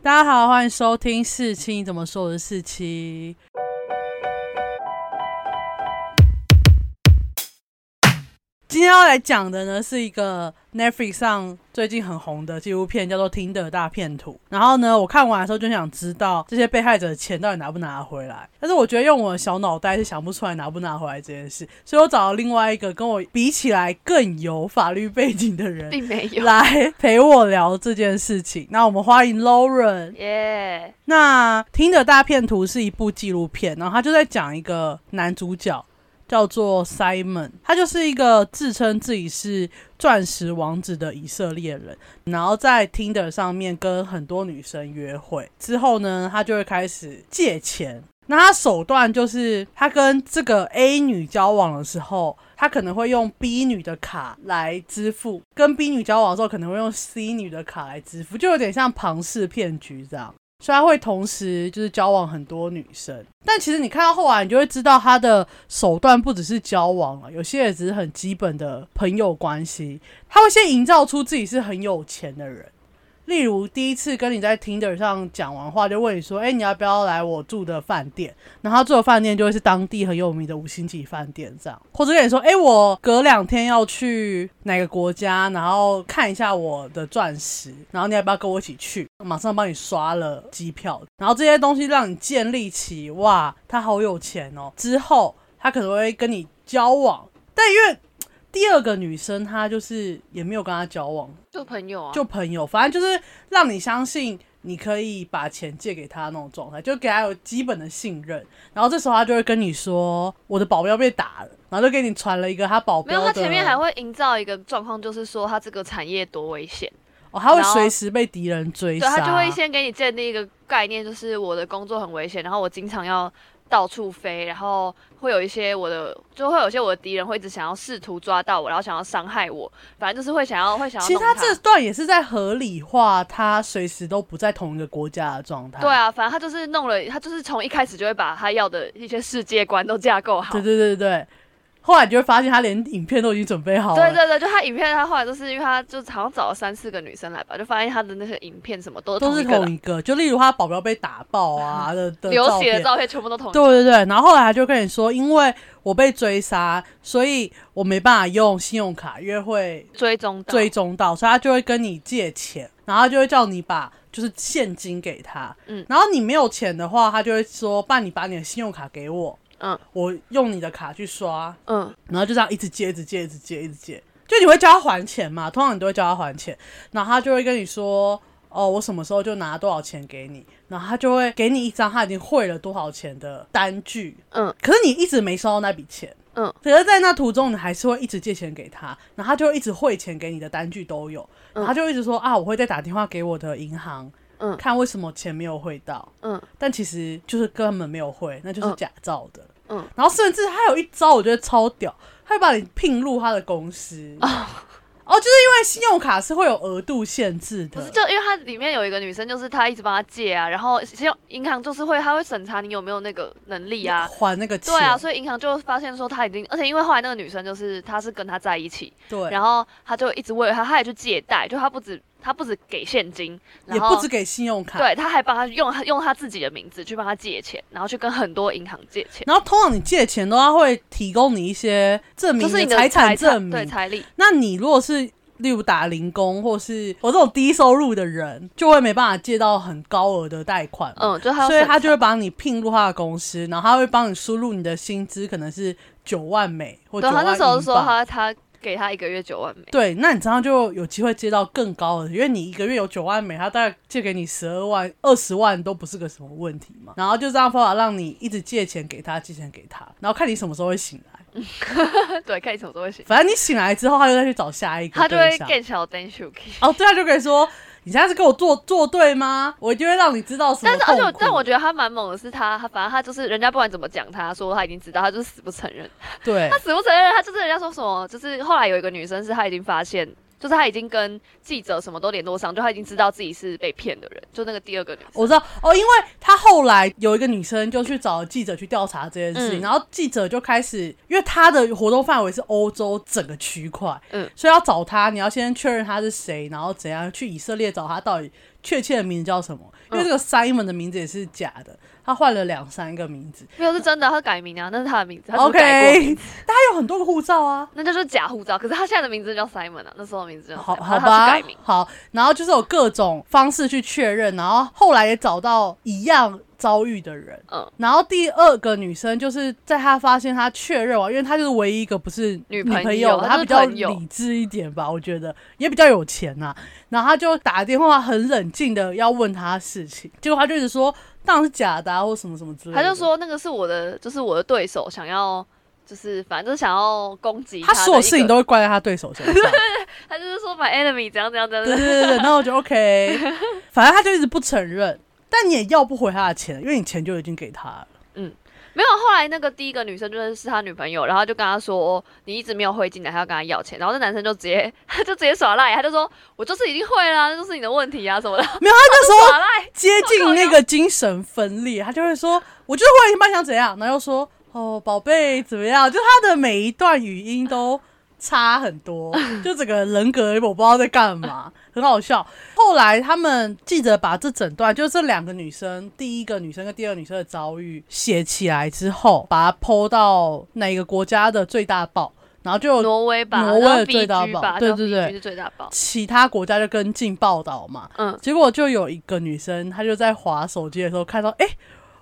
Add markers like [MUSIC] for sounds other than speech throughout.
大家好，欢迎收听四七怎么说？我是四七。今天要来讲的呢，是一个 Netflix 上最近很红的纪录片，叫做《听的大片图》。然后呢，我看完的时候就想知道这些被害者的钱到底拿不拿回来。但是我觉得用我的小脑袋是想不出来拿不拿回来这件事，所以我找了另外一个跟我比起来更有法律背景的人，并没有。来陪我聊这件事情。那我们欢迎 Lauren。耶，那《听的大片图》是一部纪录片，然后他就在讲一个男主角叫做 Simon，他就是一个自称自己是钻石王子的以色列人，然后在 Tinder 上面跟很多女生约会之后呢，他就会开始借钱。那他手段就是他跟这个 A 女交往的时候，他可能会用 B 女的卡来支付；跟 B 女交往的时候，可能会用 C 女的卡来支付，就有点像庞氏骗局这样。虽然会同时就是交往很多女生，但其实你看到后来，你就会知道他的手段不只是交往了，有些也只是很基本的朋友关系。他会先营造出自己是很有钱的人。例如，第一次跟你在 Tinder 上讲完话，就问你说：“哎，你要不要来我住的饭店？”然后住的饭店就会是当地很有名的五星级饭店，这样。或者跟你说：“哎，我隔两天要去哪个国家，然后看一下我的钻石，然后你要不要跟我一起去？马上帮你刷了机票。”然后这些东西让你建立起哇，他好有钱哦。之后他可能会跟你交往，但因为第二个女生她就是也没有跟他交往。就朋友啊，就朋友，反正就是让你相信你可以把钱借给他那种状态，就给他有基本的信任。然后这时候他就会跟你说：“我的保镖被打了。”然后就给你传了一个他保镖。没有，他前面还会营造一个状况，就是说他这个产业多危险哦，他会随时被敌人追杀。对他就会先给你建立一个概念，就是我的工作很危险，然后我经常要。到处飞，然后会有一些我的，就会有些我的敌人会一直想要试图抓到我，然后想要伤害我，反正就是会想要会想要。其实他这段也是在合理化他随时都不在同一个国家的状态。对啊，反正他就是弄了，他就是从一开始就会把他要的一些世界观都架构好。对对对对。后来就会发现，他连影片都已经准备好了。对对对，就他影片，他后来就是因为他就好像找了三四个女生来吧，就发现他的那些影片什么都都是同一个。就例如他保镖被打爆啊 [LAUGHS] 的流血的照片，全部都同。对对对，然后后来他就跟你说，因为我被追杀，所以我没办法用信用卡约会追踪追踪到，所以他就会跟你借钱，然后就会叫你把就是现金给他。嗯，然后你没有钱的话，他就会说，爸，你把你的信用卡给我。嗯，我用你的卡去刷，嗯，然后就这样一直借，一直借，一直借，一直借，就你会叫他还钱嘛？通常你都会叫他还钱，然后他就会跟你说，哦，我什么时候就拿多少钱给你，然后他就会给你一张他已经汇了多少钱的单据，嗯，可是你一直没收到那笔钱，嗯，可是在那途中你还是会一直借钱给他，然后他就会一直汇钱给你的单据都有，然后他就一直说啊，我会再打电话给我的银行。嗯，看为什么钱没有汇到，嗯，但其实就是根本没有汇，那就是假造的，嗯，然后甚至他有一招，我觉得超屌，他会把你聘入他的公司。啊。哦，就是因为信用卡是会有额度限制的，不是？就因为它里面有一个女生，就是她一直帮他借啊，然后信用银行就是会，他会审查你有没有那个能力啊，还那个钱。对啊，所以银行就发现说他已经，而且因为后来那个女生就是她是跟他在一起，对，然后他就一直为了他，他也去借贷，就他不止他不止给现金，也不止给信用卡，对，他还帮他用他用他自己的名字去帮他借钱，然后去跟很多银行借钱。然后通常你借钱的话，会提供你一些证明，就是你的财产证明，对财力。那你如果是例如打零工，或是我这种低收入的人，就会没办法借到很高额的贷款。嗯，就所以他就会把你聘入他的公司，然后他会帮你输入你的薪资，可能是九万美或九万他那时候说他他给他一个月九万美。对，那你这样就有机会借到更高的，因为你一个月有九万美，他大概借给你十二万、二十万都不是个什么问题嘛。然后就这样方法让你一直借钱给他，借钱给他，然后看你什么时候会醒来。[LAUGHS] 对，看你什么时候会醒。反正你醒来之后，他就再去找下一个。他就会更小灯 s 哦，对，他就可以说：“你现在是跟我作作对吗？”我一定会让你知道什么。但是，而且，但我觉得他蛮猛的，是他，他反正他就是人家不管怎么讲，他说他已经知道，他就是死不承认。对，他死不承认，他就是人家说什么，就是后来有一个女生是他已经发现。就是他已经跟记者什么都联络上，就他已经知道自己是被骗的人。就那个第二个女生，我知道哦，因为他后来有一个女生就去找记者去调查这件事情，然后记者就开始，因为他的活动范围是欧洲整个区块，嗯，所以要找他，你要先确认他是谁，然后怎样去以色列找他到底。确切的名字叫什么，因为这个 Simon 的名字也是假的，他换了两三个名字。没有是真的，他改名啊，那是他的名字，OK，但他有很多个护照啊。[LAUGHS] 那就是假护照。可是他现在的名字叫 Simon 啊，那时候的名字叫好好吧改名，。好，然后就是有各种方式去确认，然后后来也找到一样遭遇的人。嗯，然后第二个女生就是在她发现他确认完，因为她就是唯一一个不是女朋朋友她比较理智一点吧，我觉得也比较有钱呐、然后他就打电话很冷静的要问她事情，结果她就一直说当然是假的、啊，或什么什么之类的。他就说那个是我的，就是我的对手，想要就是反正就是想要攻击她的一所有事情都会怪在他对手身上。[LAUGHS] 他就是说 my enemy 怎样怎样怎样。对对对对，然后我就 OK，[LAUGHS] 反正他就一直不承认，但你也要不回他的钱，因为你钱就已经给他了。没有，后来那个第一个女生就是是他女朋友，然后就跟他说你一直没有汇进来，他要跟他要钱，然后那男生就直接他 [LAUGHS] 就直接耍赖，他就说我就是已经汇啦，那就是你的问题啊什么的，没有，他那时候耍赖。接近那个精神分裂，他就会说：“我就是会你班想怎样？”然后又说：“哦，宝贝怎么样？”就他的每一段语音都差很多，就整个人格我不知道在干嘛，很好笑。后来他们记者把这整段，就这两个女生，第一个女生跟第二个女生的遭遇写起来之后，把它抛到哪个国家的最大报，然后就挪威吧，挪威的最大报对对对是最大报。其他国家就跟进报道嘛。嗯，结果就有一个女生，她就在划手机的时候看到，哎、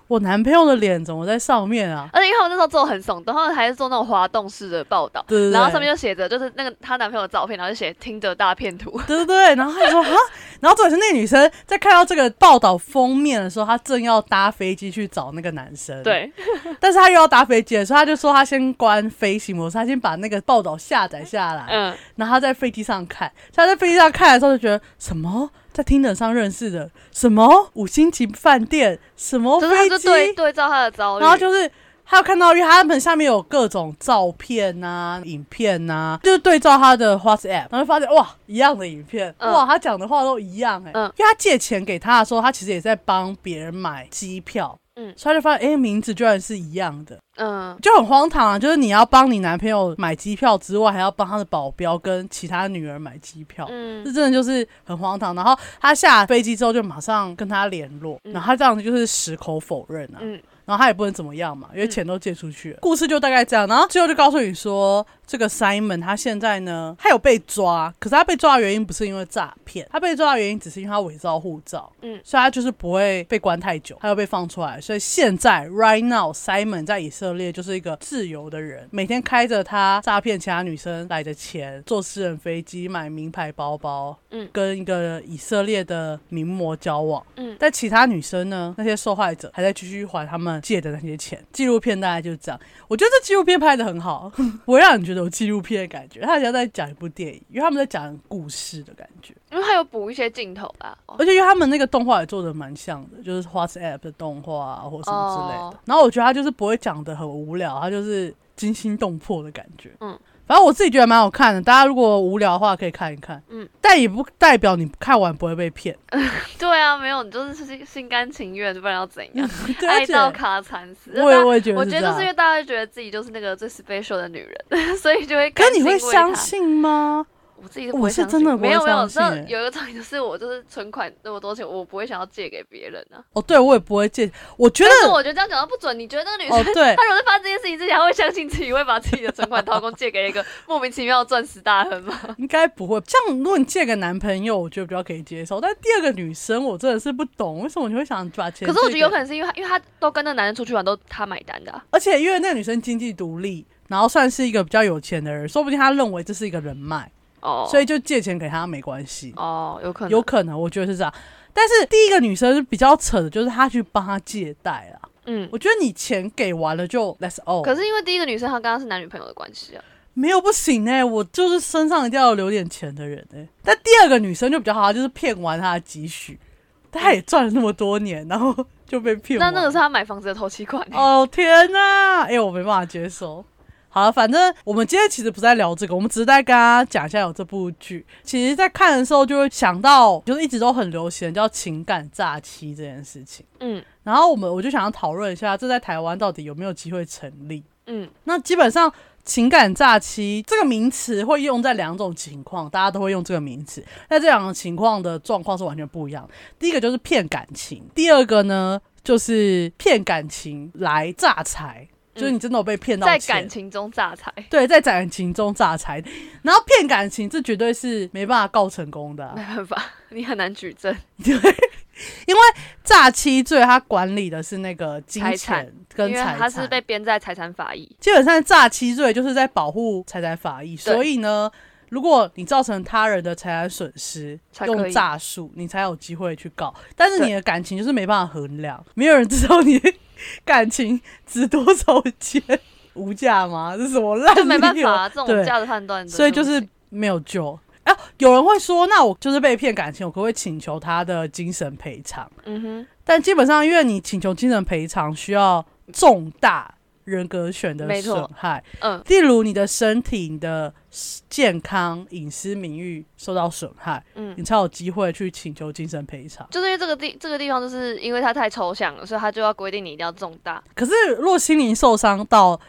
我男朋友的脸怎么在上面啊？而且因为他们那时候做很耸动，他们还是做那种滑动式的报道，对对对。然后上面就写着就是那个她男朋友的照片，然后就写听着大片图。[LAUGHS] 对对对，然后他就说啊，然后重点是那个女生在看到这个报道封面的时候，她正要搭飞机去找那个男生，，对，[LAUGHS] 但是她又要搭飞机，所以她就说她先关飞行模式，她先把那个报道下载下来，嗯，然后她在飞机上看，她在飞机上看的时候就觉得什么在听得上认识的，什么？五星级饭店，什么飞机，就对对照他的遭遇，然后就是他有看到，因为他们下面有各种照片呐、影片呐、就是对照他的 WhatsApp，然后发现哇，一样的影片，嗯。哇，他讲的话都一样哎、嗯。因为他借钱给他的时候，他其实也在帮别人买机票，嗯所以他就发现哎、名字居然是一样的。嗯，就很荒唐啊！就是你要帮你男朋友买机票之外，还要帮他的保镖跟其他女儿买机票，嗯这真的就是很荒唐。然后他下飞机之后就马上跟他联络，嗯然后他这样子就是矢口否认啊，嗯然后他也不能怎么样嘛，因为钱都借出去了。故事就大概这样，然后最后就告诉你说，这个 Simon 他现在呢，他有被抓，可是他被抓的原因不是因为诈骗，他被抓的原因只是因为他伪造护照，嗯所以他就是不会被关太久，他又被放出来。所以现在 right now Simon 在以色列就是一个自由的人，每天开着他诈骗其他女生来的钱，坐私人飞机，买名牌包包，嗯跟一个以色列的名模交往。嗯但其他女生呢，那些受害者还在继续还他们借的那些钱。纪录片大概就是这样。我觉得这纪录片拍的很好，[LAUGHS] 不会让你觉得有纪录片的感觉，他好像在讲一部电影，因为他们在讲故事的感觉。因为他有补一些镜头啦。哦而且因为他们那个动画也做的蛮像的，就是 WhatsApp 的动画啊，或什么之类的。哦然后我觉得他就是不会讲的很无聊，他就是惊心动魄的感觉。嗯，反正我自己觉得蛮好看的，大家如果无聊的话可以看一看。嗯，但也不代表你看完不会被骗。[LAUGHS] 对啊，没有，你就是心心甘情愿，不然要怎样？[LAUGHS] 对，爱到卡惨死。我也大我也觉得就是因为大家觉得自己就是那个最 special 的女人，[LAUGHS] 所以就会可你会相信吗？我自己是不会我是相信真的没有没有，相信这欸有一个重点就是我就是存款那么多钱，我不会想要借给别人啊。哦，对我也不会借。我觉得但是我觉得这样讲到不准，你觉得那个女生？哦，对 [LAUGHS] 她如果在发生这件事情之前，她会相信自己会把自己的存款掏空借给一个莫名其妙的钻石大亨吗？[LAUGHS] 应该不会。这样，如果你借给男朋友，我觉得比较可以接受。但第二个女生，我真的是不懂，为什么你会想把钱？可是我觉得有可，能是因为她，因为她都跟那个男人出去玩，都她买单的啊、而且因为那个女生经济独立，然后算是一个比较有钱的人，说不定她认为这是一个人脉，哦，所以就借钱给他没关系。哦，有可能有可能，我觉得是这样。但是第一个女生是比较扯的就是她去帮他借贷啦。嗯。我觉得你钱给完了就 let's all，可是因为第一个女生她刚刚是男女朋友的关系啊，没有不行哎、我就是身上一定要留点钱的人哎、但第二个女生就比较好，她就是骗完她的积蓄，她也赚了那么多年，然后就被骗。那那个是她买房子的头期款、欸。哦天哪，哎、我没办法接受。好了，反正我们今天其实不在聊这个，我们只是在跟大家讲一下有这部剧。其实，在看的时候就会想到，就是一直都很流行的叫情感诈欺这件事情。嗯然后我们我就想要讨论一下，这在台湾到底有没有机会成立？嗯那基本上情感诈欺这个名词会用在两种情况，大家都会用这个名词。那这两种情况的状况是完全不一样。第一个就是骗感情，第二个呢就是骗感情来诈财，就是你真的有被骗到在感情中诈财，对，在感情中诈财，然后骗感情，这绝对是没办法告成功的啊、没办法，你很难举证。[LAUGHS] 对，因为诈欺罪它管理的是那个金财产钱跟财产，他是被编在财产法益。基本上诈欺罪就是在保护财产法益，所以呢，如果你造成他人的财产损失，用诈术，你才有机会去告。但是你的感情就是没办法衡量，没有人知道你 [LAUGHS] 感情值多少钱，无价吗？这是什么烂 [LAUGHS] 就没办法、啊，这种价值判断的所以就是没有救。啊，有人会说，那我就是被骗感情，我可不可以请求他的精神赔偿？嗯哼，但基本上，因为你请求精神赔偿需要重大人格权的损害，嗯，例如你的身体、你的健康、隐私、名誉受到损害，嗯你才有机会去请求精神赔偿。就是因为这个地这个地方，就是因为它太抽象了，所以他就要规定你一定要重大。可是，若心灵受伤到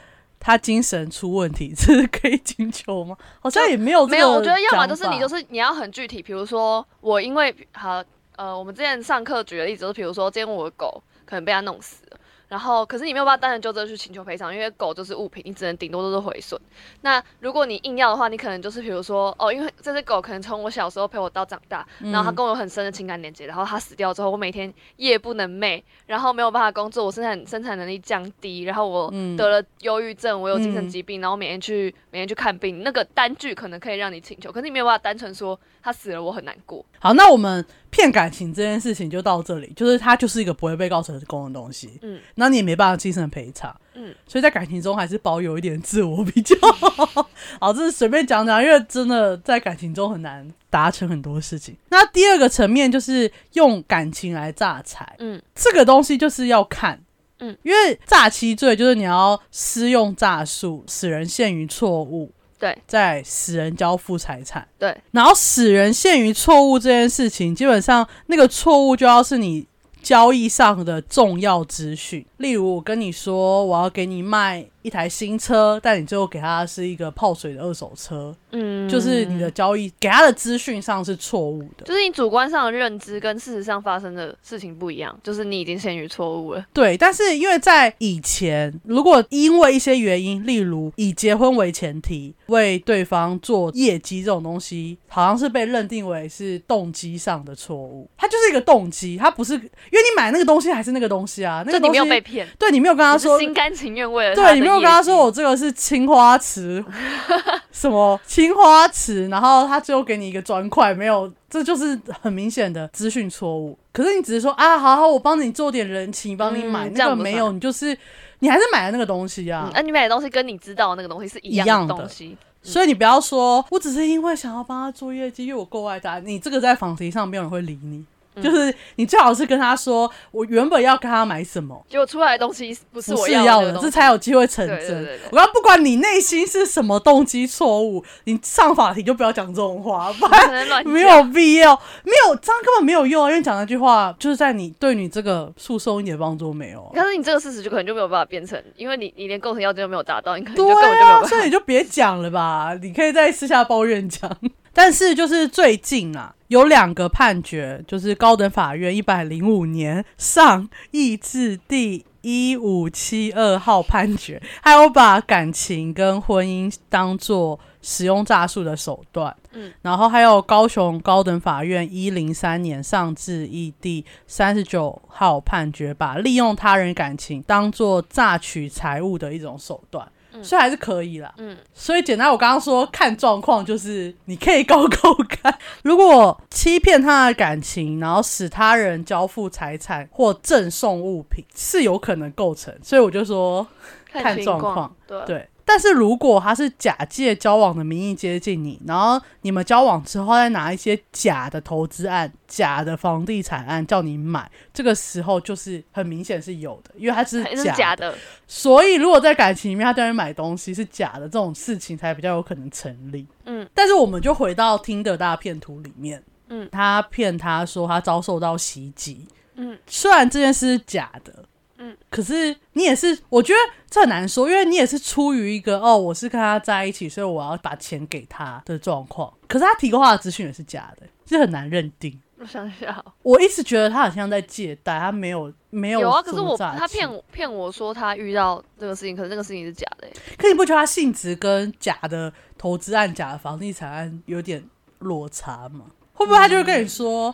他精神出问题，这 [LAUGHS] 是可以请求吗？好像也没有没有，我觉得要么就是你就是你要很具体，比如说我因为好呃，我们之前上课举的例子就是，比如说今天我的狗可能被它弄死了。然后，可是你没有办法单纯就这去请求赔偿，因为狗就是物品，你只能顶多都是毁损。那如果你硬要的话，你可能就是比如说，哦，因为这只狗可能从我小时候陪我到长大，然后它跟我有很深的情感连接，然后它死掉之后，我每天夜不能寐，然后没有办法工作，我生产生产能力降低，然后我嗯得了忧郁症，我有精神嗯疾病，然后每天去每天去看病，那个单据可能可以让你请求，可是你没有办法单纯说它死了我很难过。好，那我们骗感情这件事情就到这里，就是它就是一个不会被告成功的东西，嗯，那你也没办法精神赔偿，嗯，所以在感情中还是保有一点自我比较好。好，这是随便讲讲，因为真的在感情中很难达成很多事情。那第二个层面就是用感情来诈财，嗯，这个东西就是要看。嗯，因为诈欺罪就是你要施用诈术，使人陷于错误，对在使人交付财产。对，然后使人陷于错误这件事情，基本上那个错误就要是你交易上的重要资讯。例如，我跟你说我要给你卖一台新车，但你最后给他是一个泡水的二手车，嗯，就是你的交易给他的资讯上是错误的。就是你主观上的认知跟事实上发生的事情不一样，就是你已经陷于错误了。对，但是因为在以前，如果因为一些原因，例如以结婚为前提，为对方做业绩这种东西，好像是被认定为是动机上的错误。它就是一个动机，它不是因为你买那个东西还是那个东西啊，那个你没有被骗，对你没有跟他说。心甘情愿为了对你没有跟他说我我这个是青花瓷，[LAUGHS] 什么青花瓷，然后他最后给你一个砖块，没有，这就是很明显的资讯错误。可是你只是说啊，好好，我帮你做点人情，帮你买、那个没有，你就是你还是买了那个东西啊。嗯，那、你买的东西跟你知道的那个东西是一一样的的东西。所以你不要说，我只是因为想要帮他做业绩，因为我够爱他。你这个在访题上没有人会理你，嗯就是你最好是跟他说，我原本要跟他买什么，结果出来的东西不是我是要的，这才有机会成真。我要不管你内心是什么动机错误，你上法庭就不要讲这种话，不然没有必要，没有这样根本没有用啊！因为讲那句话就是在你对你这个诉讼一点帮助没有啊。但是你这个事实就可能就没有办法变成，因为你你连构成要件都没有达到，你可能对就根本就没有啊，办法。所以你就别讲了吧，你可以在私下抱怨讲。但是就是最近啊，有两个判决，就是高等法院一百零五年上议字第一五七二号判决，还有把感情跟婚姻当做使用诈术的手段。嗯，然后还有高雄高等法院一零三年上至议第三十九号判决，把利用他人感情当做诈取财物的一种手段。所以还是可以啦。嗯，所以简单，我刚刚说看状况，就是你可以高高看。[LAUGHS] 如果欺骗他的感情，然后使他人交付财产或赠送物品，是有可能构成。所以我就说看状况，对对。但是如果他是假借交往的名义接近你，然后你们交往之后再拿一些假的投资案、假的房地产案叫你买，这个时候就是很明显是有的，因为他是假的。假的，所以如果在感情里面他叫你买东西是假的，这种事情才比较有可能成立。嗯，但是我们就回到听的大骗图里面，嗯，他骗他说他遭受到袭击，嗯，虽然这件事是假的，嗯，可可是你也是，我觉得这很难说，因为你也是出于一个哦，我是跟他在一起，所以我要把钱给他的状况。可是他提供他的资讯也是假的，这很难认定。我想一下，我一直觉得他好像在借贷，他没有没有有啊，可是我他骗我骗我说他遇到这个事情，可是那个事情是假的欸、可你不觉得他性质跟假的投资案、假的房地产案有点落差吗？会不会他就会跟你说，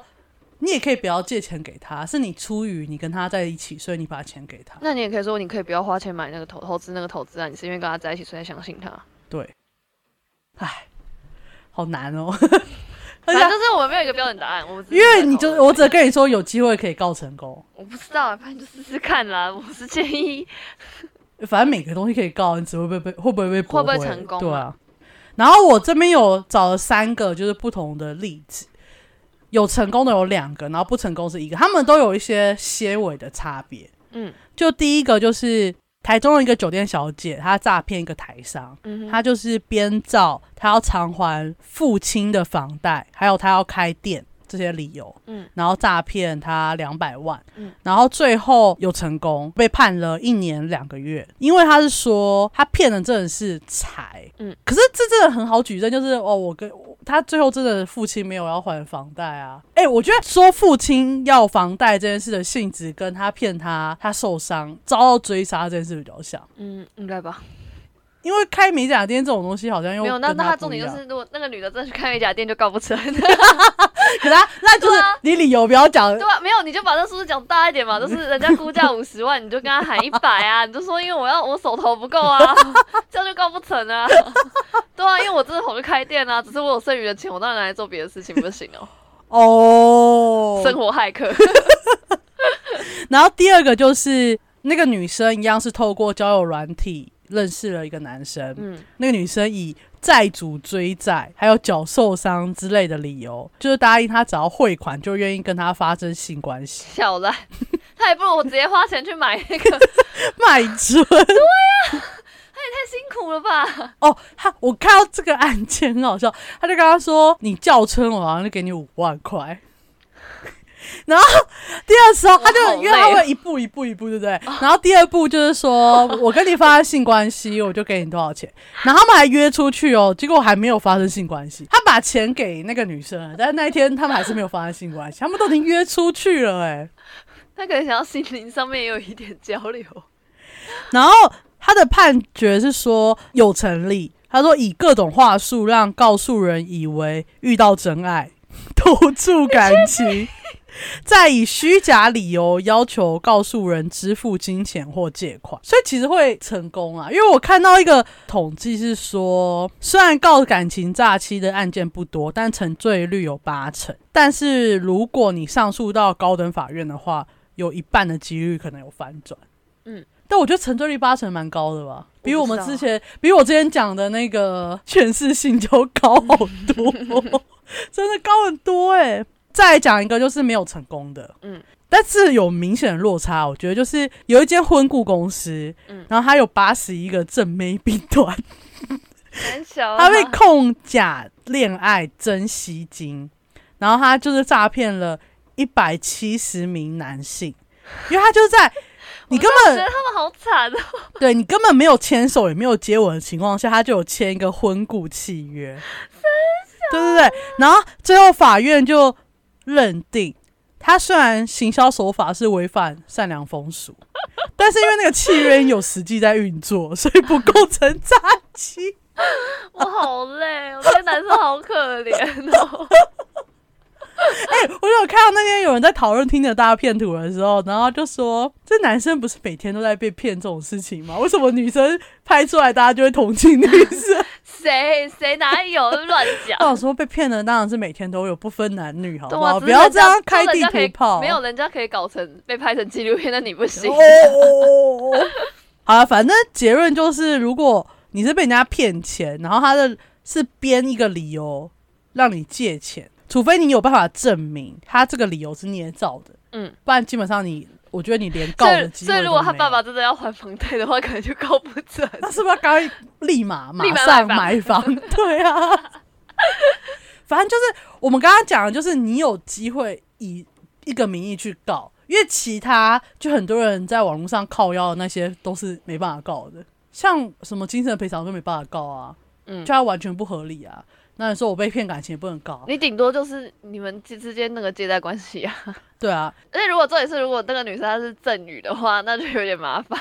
你也可以不要借钱给他，是你出于你跟他在一起，所以你把钱给他。那你也可以说，你可以不要花钱买那个投投资那个投资啊，你是因为跟他在一起所以才相信他。对，哎，好难哦。而 [LAUGHS] 反且正就是我们没有一个标准答案，我因为你就我只跟你说有机会可以告成功，我不知道啊，反正就试试看啦。我是建议，反正每个东西可以告，你只会被被会不会被会不会成功对啊。然后我这边有找了三个，就是不同的例子，有成功的有两个，然后不成功是一个，他们都有一些些微的差别。嗯。就第一个就是台中的一个酒店小姐，她诈骗一个台商，嗯，她就是编造她要偿还父亲的房贷，还有她要开店这些理由，嗯。然后诈骗他两百万，嗯。然后最后有成功，被判了一年两个月，因为他是说他骗的真的是财，嗯，可是这真的很好举证，就是哦，我跟他最后真的父亲没有要还房贷啊，哎、我觉得说父亲要房贷这件事的性质，跟他骗他他受伤遭到追杀这件事比较像。嗯，应该吧。因为开美甲店这种东西好像又没有，那那他重点就是，如果那个女的真的去开美甲店，就告不成。[LAUGHS] 可他那就是你理由不要讲，对啊，没有，你就把这数字讲大一点嘛，[LAUGHS] 就是人家估价五十万，你就跟他喊一百啊，[LAUGHS] 你就说因为我要我手头不够啊，这样就告不成啊。对啊，因为我真的跑去开店啊，只是我有剩余的钱，我当然拿来做别的事情不行哦。哦，生活骇客，然后第二个就是那个女生一样是透过交友软体认识了一个男生，嗯那个女生以债主追债还有脚受伤之类的理由，就是答应他只要汇款就愿意跟他发生性关系，小兰，[LAUGHS] 他还不如我直接花钱去买那个，[LAUGHS] 卖春太辛苦了吧？哦。他我看到这个案件很好笑，他就跟他说：“你叫春，我好像就给你五万块。” [LAUGHS] 然后第二时候，他就因为他会一步一步一步，对不对？然后第二步就是说我跟你发生性关系，我就给你多少钱。然后他们还约出去哦，结果还没有发生性关系。他把钱给那个女生了，但是那一天他们还是没有发生性关系，他们都已经约出去了哎。他可能想要心灵上面也有一点交流。然后他的判决是说有成立，他说以各种话术让告诉人以为遇到真爱，[LAUGHS] 投注感情，[LAUGHS] 再以虚假理由要求告诉人支付金钱或借款，所以其实会成功啊。因为我看到一个统计是说，虽然告感情诈欺的案件不多，但成罪率有八成。但是如果你上诉到高等法院的话，有一半的几率可能有翻转。嗯。但我觉得成罪率八成蛮高的吧，比我们之前，比我之前讲的那个诠释 [LAUGHS] 性就高好多，[LAUGHS] 真的高很多哎、再来讲一个就是没有成功的，嗯。但是有明显的落差，我觉得就是有一间婚顾公司，嗯。然后它有八十一个正妹弊端，很小啊，他被控假恋爱真吸金，然后他就是诈骗了一百七十名男性，因为他就在 [LAUGHS] 你根本我觉得他们好惨哦。[LAUGHS] 对你根本没有牵手也没有接吻的情况下，他就有签一个婚顾契约，[LAUGHS] 对对对，然后最后法院就认定他虽然行销手法是违反善良风俗，[LAUGHS] 但是因为那个契约有实际在运作，所以不构成诈欺。[LAUGHS] 我好累，我这个男生好可怜哦。[LAUGHS] 哎、我有看到那天有人在讨论听的大家骗图的时候，然后就说这男生不是每天都在被骗这种事情吗？为什么女生拍出来大家就会同情女生？谁谁哪有乱讲？我想说被骗的当然是每天都有，不分男女，好不好？不要这样开地人家可以图炮。没有人家可以搞成被拍成纪录片，那你不行哦。哦哦哦 [LAUGHS] 好了，反正结论就是，如果你是被人家骗钱，然后他的是编一个理由让你借钱，除非你有办法证明他这个理由是捏造的，嗯，不然基本上你，我觉得你连告的机会所以如果他爸爸真的要还房贷的话，可能就告不准。那是不是该立马马立马上买买房？[LAUGHS] 对啊，反正就是我们刚刚讲的，就是你有机会以一个名义去告，因因为其他就很多人在网络上靠腰的那些都是没办法告的，像什么精神赔偿都没办法告啊，嗯就，它完全不合理啊。那你说我被骗感情也不能告，你顶多就是你们之之间那个借贷关系啊。对啊，而且如果这里是如果那个女生她是赠与的话，那就有点麻烦。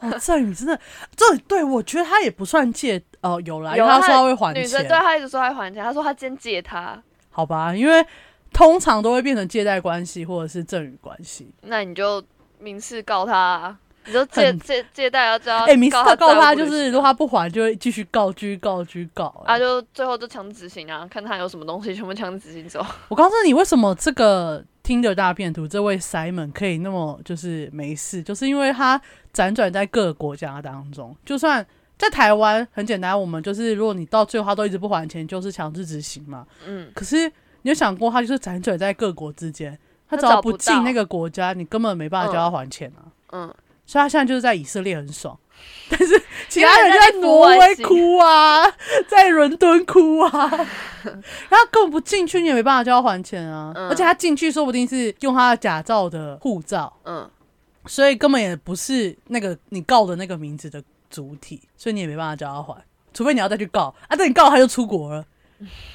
哦，赠与真的，这对我觉得她也不算借哦，有啦，因为有啊他说他会还女生对，她一直说她会还钱，她说她先借她，好吧，因为通常都会变成借贷关系或者是赠与关系。那你就明示告她、啊，你就借借借贷要知道，哎、民事告他就是如果他不还，就会继续告，继续告，继续告、哎啊，就最后就强制执行啊，看他有什么东西全部强制执行走。我告诉你，为什么这个听着大片图这位 Simon 可以那么就是没事，就是因为他辗转在各个国家当中，就算在台湾很简单，我们就是如果你到最后他都一直不还钱，就是强制执行嘛。嗯，可是你有想过，他就是辗转在各国之间，他他只要不进那个国家，你根本没办法叫他还钱啊。嗯，所以他现在就是在以色列很爽，[LAUGHS] 但是其他人在挪威哭啊，在伦敦哭啊，[LAUGHS] 然后根本不进去，你也没办法叫他还钱啊。嗯而且他进去说不定是用他的假造的护照，嗯，所以根本也不是那个你告的那个名字的主体，所以你也没办法叫他还，除非你要再去告啊。等你告他就出国了，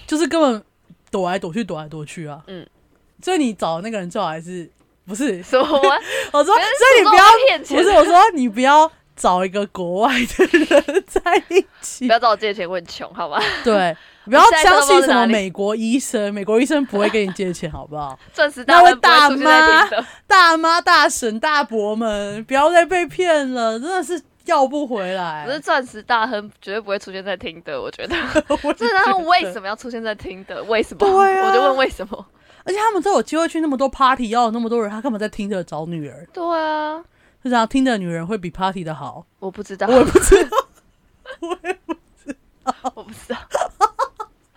就是根本躲来躲去，躲来躲去啊。嗯，所以你找的那个人最好还是不是？什么？[LAUGHS] 我说，所以你不要骗钱，不是我说你不要找一个国外的人 [LAUGHS] 在一起不，要找我借钱，我很穷，好吗？对，[LAUGHS] 不要相信什么美国医生，美国医生不会跟你借钱，好不好？钻石大妈，大妈、大婶、大伯们，不要再被骗了，真的是要不回来。可是钻石大亨绝对不会出现在听的，我觉得。我这他们为？什么要出现在听的？为什么？对啊我就问为什么？而且他们都有机会去那么多 party，要有那么多人，他干嘛在听的找女儿？对啊，是这样，听的女人会比 party 的好？我不知道，我也不知道。我不知道。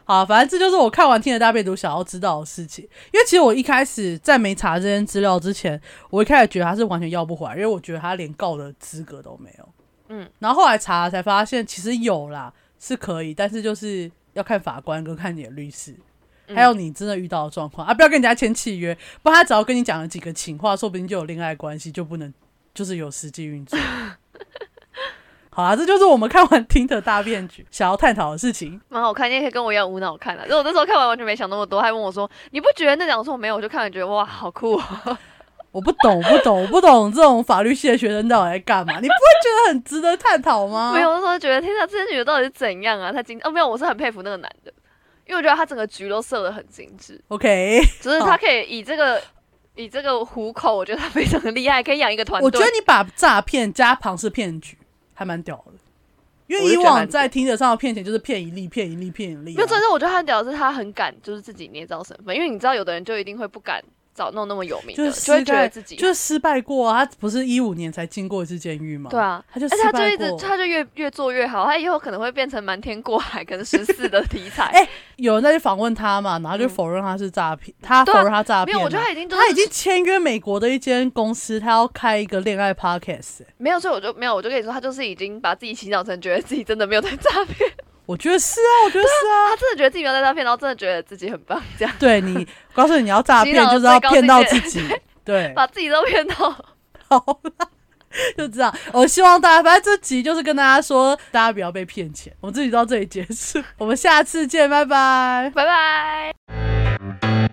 好，反正这就是我看完《听的大便读》想要知道的事情。因为其实我一开始在没查这些资料之前，我一开始觉得他是完全要不回来，因为我觉得他连告的资格都没有。嗯，然后后来查了才发现，其实有啦，是可以，但是就是要看法官跟看你的律师，嗯还有你真的遇到的状况啊，不要跟人家签契约，不然他只要跟你讲了几个情话，说不定就有恋爱关系，就不能就是有实际运作。[LAUGHS] 好啊，这就是我们看完《听的大变局》[LAUGHS] 想要探讨的事情。蛮好看，你也可以跟我一样无脑看啊。就我那时候看完完全没想那么多，还问我说：“你不觉得那两说没有？”我就看完觉得哇，好酷、哦。[LAUGHS] 我不懂，我不懂，我不懂这种法律系的学生到底在干嘛？你不会觉得很值得探讨吗？没有，那时候觉得天哪，这些女的到底是怎样啊？她今哦没有，我是很佩服那个男的，因为我觉得他整个局都设的很精致，，OK。[LAUGHS] 只是他可以以这个以这个虎口，我觉得他非常的厉害，可以养一个团队。我觉得你把诈骗加庞氏骗局还蛮屌的，因为以往在听者上的骗钱就是骗一粒、骗一粒、骗一粒、啊。没有，真的我觉得他很屌的是他很敢，就是自己捏造身份，因为你知道有的人就一定会不敢找弄那么有名的，就是就会觉得自己就是失败过啊。他不是一五年才进过一次监狱吗？对，啊，他就失而且他就一直败过。他就越越做越好，他以后可能会变成瞒天过海，可能十四的题材。[LAUGHS] 哎有人在去访问他嘛，然后就否认他是诈骗，他否认他诈骗嘛。没有，我觉得他已经都他已经签约美国的一间公司，他要开一个恋爱 podcast 欸、没有，所以我就没有，我就跟你说，他就是已经把自己洗脑成觉得自己真的没有在诈骗，我觉得是啊，我觉得是啊。他真的觉得自己没有在诈骗，然后真的觉得自己很棒，这样对你，我告诉你，你要诈骗就是要骗到自己，对，[LAUGHS] 把自己都骗到。[LAUGHS] 好啦，就这样。我希望大家，反正这集就是跟大家说，大家不要被骗钱。我们这集到这里结束，我们下次见，拜拜。拜拜。